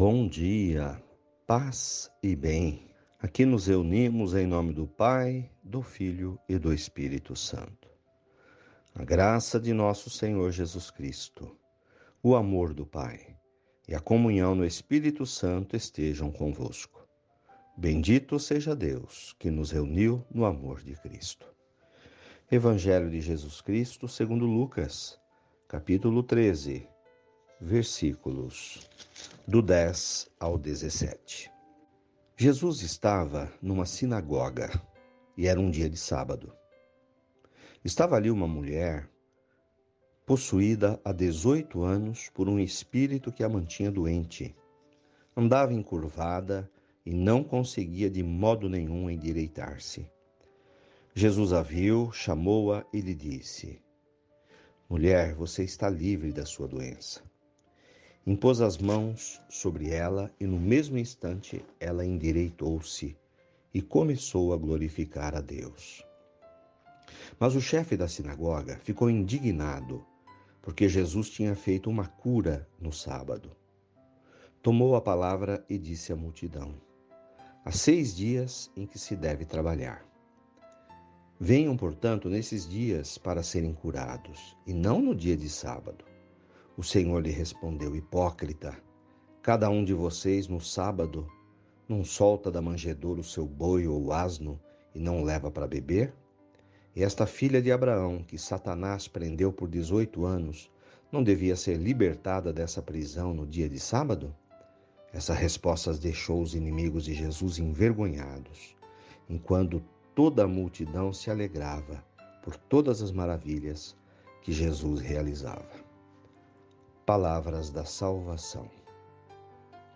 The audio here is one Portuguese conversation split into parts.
Bom dia, paz e bem. Aqui nos reunimos em nome do Pai, do Filho e do Espírito Santo. A graça de nosso Senhor Jesus Cristo, o amor do Pai e a comunhão no Espírito Santo estejam convosco. Bendito seja Deus que nos reuniu no amor de Cristo. Evangelho de Jesus Cristo, segundo Lucas, capítulo 13, versículos do 10 ao 17. Jesus estava numa sinagoga e era um dia de sábado. Estava ali uma mulher possuída há 18 anos por um espírito que a mantinha doente. Andava encurvada e não conseguia de modo nenhum endireitar-se. Jesus a viu, chamou-a e lhe disse: Mulher, você está livre da sua doença. Impôs as mãos sobre ela e no mesmo instante ela endireitou-se e começou a glorificar a Deus. Mas o chefe da sinagoga ficou indignado porque Jesus tinha feito uma cura no sábado. Tomou a palavra e disse à multidão: Há seis dias em que se deve trabalhar. Venham, portanto, nesses dias para serem curados, e não no dia de sábado o Senhor lhe respondeu: Hipócrita, cada um de vocês no sábado não solta da manjedoura o seu boi ou asno e não leva para beber? E esta filha de Abraão, que Satanás prendeu por 18 anos, não devia ser libertada dessa prisão no dia de sábado? Essa resposta deixou os inimigos de Jesus envergonhados, enquanto toda a multidão se alegrava por todas as maravilhas que Jesus realizava palavras da salvação.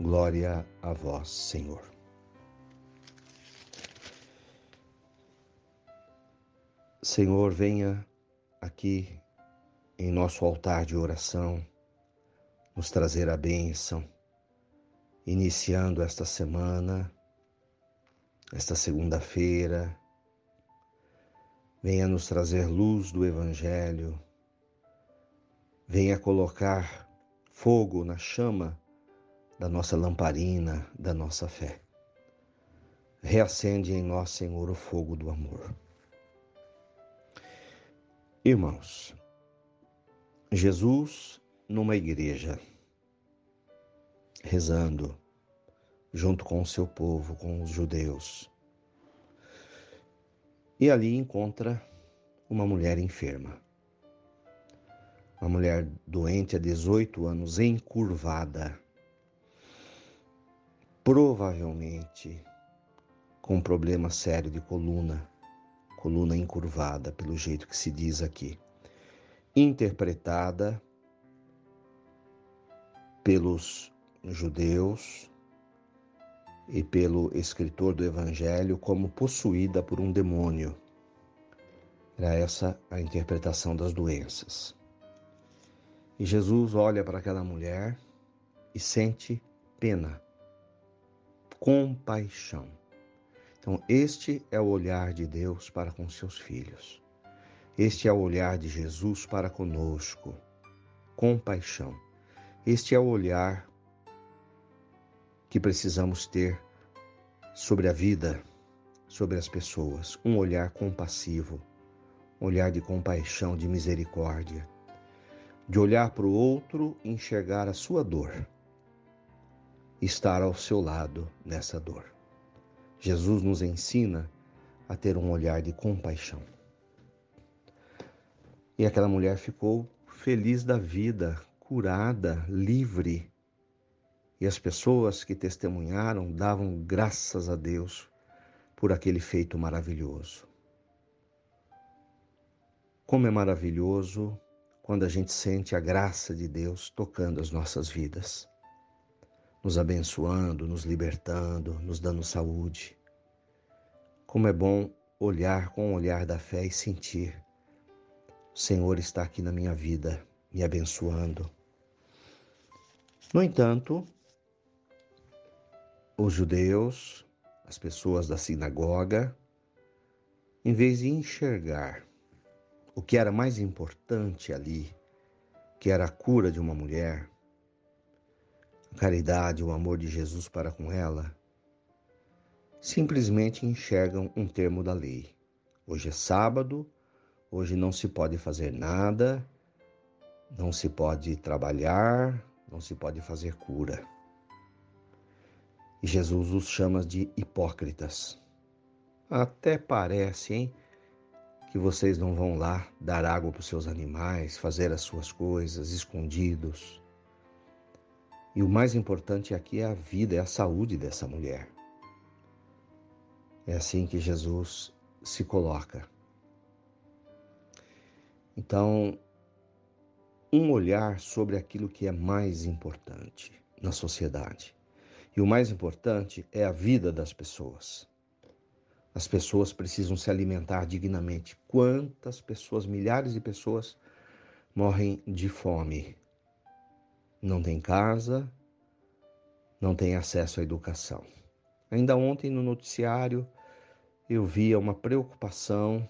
Glória a vós, Senhor. Senhor, venha aqui em nosso altar de oração nos trazer a bênção, iniciando esta semana, esta segunda-feira. Venha nos trazer luz do Evangelho venha colocar fogo na chama da nossa lamparina, da nossa fé. Reacende em nós, Senhor, o fogo do amor. Irmãos, Jesus numa igreja, rezando junto com o seu povo, com os judeus. E ali encontra uma mulher enferma uma mulher doente há 18 anos, encurvada, provavelmente com um problema sério de coluna, coluna encurvada, pelo jeito que se diz aqui, interpretada pelos judeus e pelo escritor do Evangelho como possuída por um demônio. Era essa a interpretação das doenças. E Jesus olha para aquela mulher e sente pena, compaixão. Então, este é o olhar de Deus para com seus filhos. Este é o olhar de Jesus para conosco, compaixão. Este é o olhar que precisamos ter sobre a vida, sobre as pessoas, um olhar compassivo, um olhar de compaixão, de misericórdia de olhar para o outro e enxergar a sua dor, estar ao seu lado nessa dor. Jesus nos ensina a ter um olhar de compaixão. E aquela mulher ficou feliz da vida, curada, livre. E as pessoas que testemunharam davam graças a Deus por aquele feito maravilhoso. Como é maravilhoso quando a gente sente a graça de Deus tocando as nossas vidas, nos abençoando, nos libertando, nos dando saúde. Como é bom olhar com o olhar da fé e sentir: o Senhor está aqui na minha vida, me abençoando. No entanto, os judeus, as pessoas da sinagoga, em vez de enxergar o que era mais importante ali, que era a cura de uma mulher, a caridade, o amor de Jesus para com ela, simplesmente enxergam um termo da lei. Hoje é sábado, hoje não se pode fazer nada, não se pode trabalhar, não se pode fazer cura. E Jesus os chama de hipócritas. Até parece, hein, que vocês não vão lá dar água para os seus animais, fazer as suas coisas escondidos. E o mais importante aqui é a vida, é a saúde dessa mulher. É assim que Jesus se coloca. Então, um olhar sobre aquilo que é mais importante na sociedade. E o mais importante é a vida das pessoas. As pessoas precisam se alimentar dignamente. Quantas pessoas, milhares de pessoas, morrem de fome? Não tem casa, não tem acesso à educação. Ainda ontem no noticiário eu via uma preocupação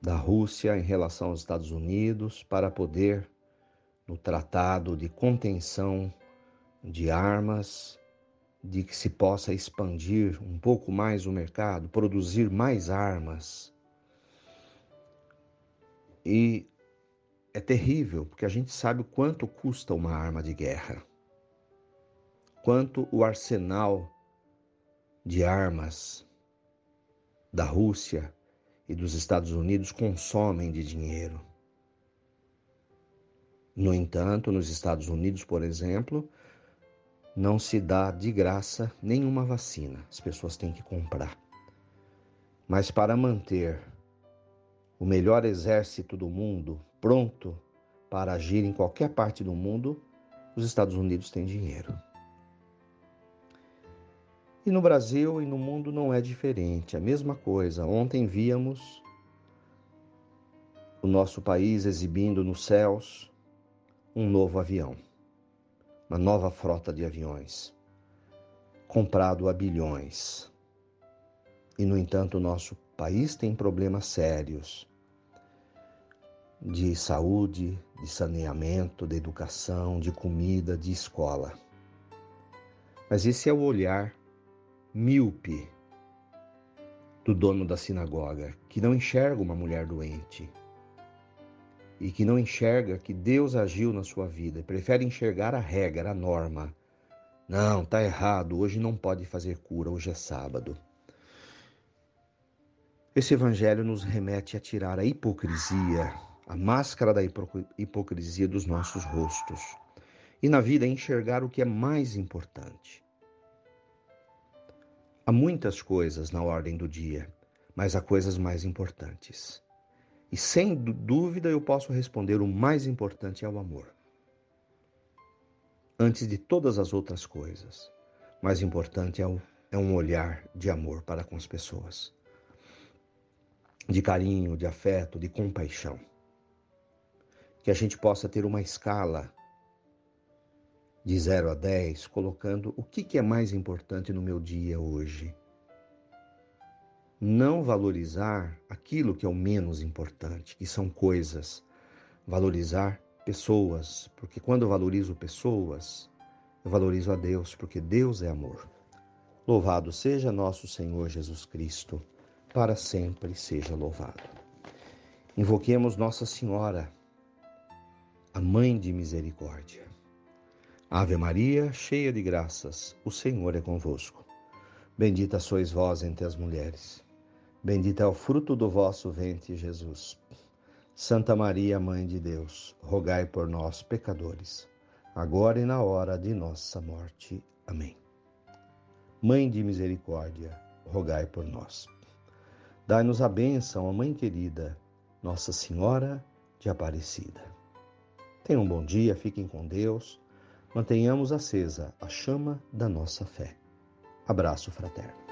da Rússia em relação aos Estados Unidos para poder, no tratado de contenção de armas, de que se possa expandir um pouco mais o mercado, produzir mais armas. E é terrível, porque a gente sabe quanto custa uma arma de guerra, quanto o arsenal de armas da Rússia e dos Estados Unidos consomem de dinheiro. No entanto, nos Estados Unidos, por exemplo, não se dá de graça nenhuma vacina, as pessoas têm que comprar. Mas para manter o melhor exército do mundo pronto para agir em qualquer parte do mundo, os Estados Unidos têm dinheiro. E no Brasil e no mundo não é diferente, a mesma coisa. Ontem víamos o nosso país exibindo nos céus um novo avião, uma nova frota de aviões, comprado a bilhões. E, no entanto, o nosso país tem problemas sérios de saúde, de saneamento, de educação, de comida, de escola. Mas esse é o olhar míope do dono da sinagoga, que não enxerga uma mulher doente e que não enxerga que Deus agiu na sua vida, prefere enxergar a regra, a norma. Não, tá errado, hoje não pode fazer cura, hoje é sábado. Esse evangelho nos remete a tirar a hipocrisia, a máscara da hipocrisia dos nossos rostos. E na vida enxergar o que é mais importante. Há muitas coisas na ordem do dia, mas há coisas mais importantes. E sem dúvida eu posso responder: o mais importante é o amor. Antes de todas as outras coisas, mais importante é, o, é um olhar de amor para com as pessoas, de carinho, de afeto, de compaixão. Que a gente possa ter uma escala de 0 a 10, colocando o que, que é mais importante no meu dia hoje. Não valorizar aquilo que é o menos importante, que são coisas. Valorizar pessoas, porque quando eu valorizo pessoas, eu valorizo a Deus, porque Deus é amor. Louvado seja nosso Senhor Jesus Cristo, para sempre seja louvado. Invoquemos Nossa Senhora, a Mãe de Misericórdia Ave Maria, cheia de graças, o Senhor é convosco. Bendita sois vós entre as mulheres. Bendito é o fruto do vosso ventre, Jesus. Santa Maria, Mãe de Deus, rogai por nós, pecadores, agora e na hora de nossa morte. Amém. Mãe de misericórdia, rogai por nós. Dai-nos a bênção, a Mãe querida, Nossa Senhora de Aparecida. Tenham um bom dia, fiquem com Deus mantenhamos acesa a chama da nossa fé. Abraço fraterno.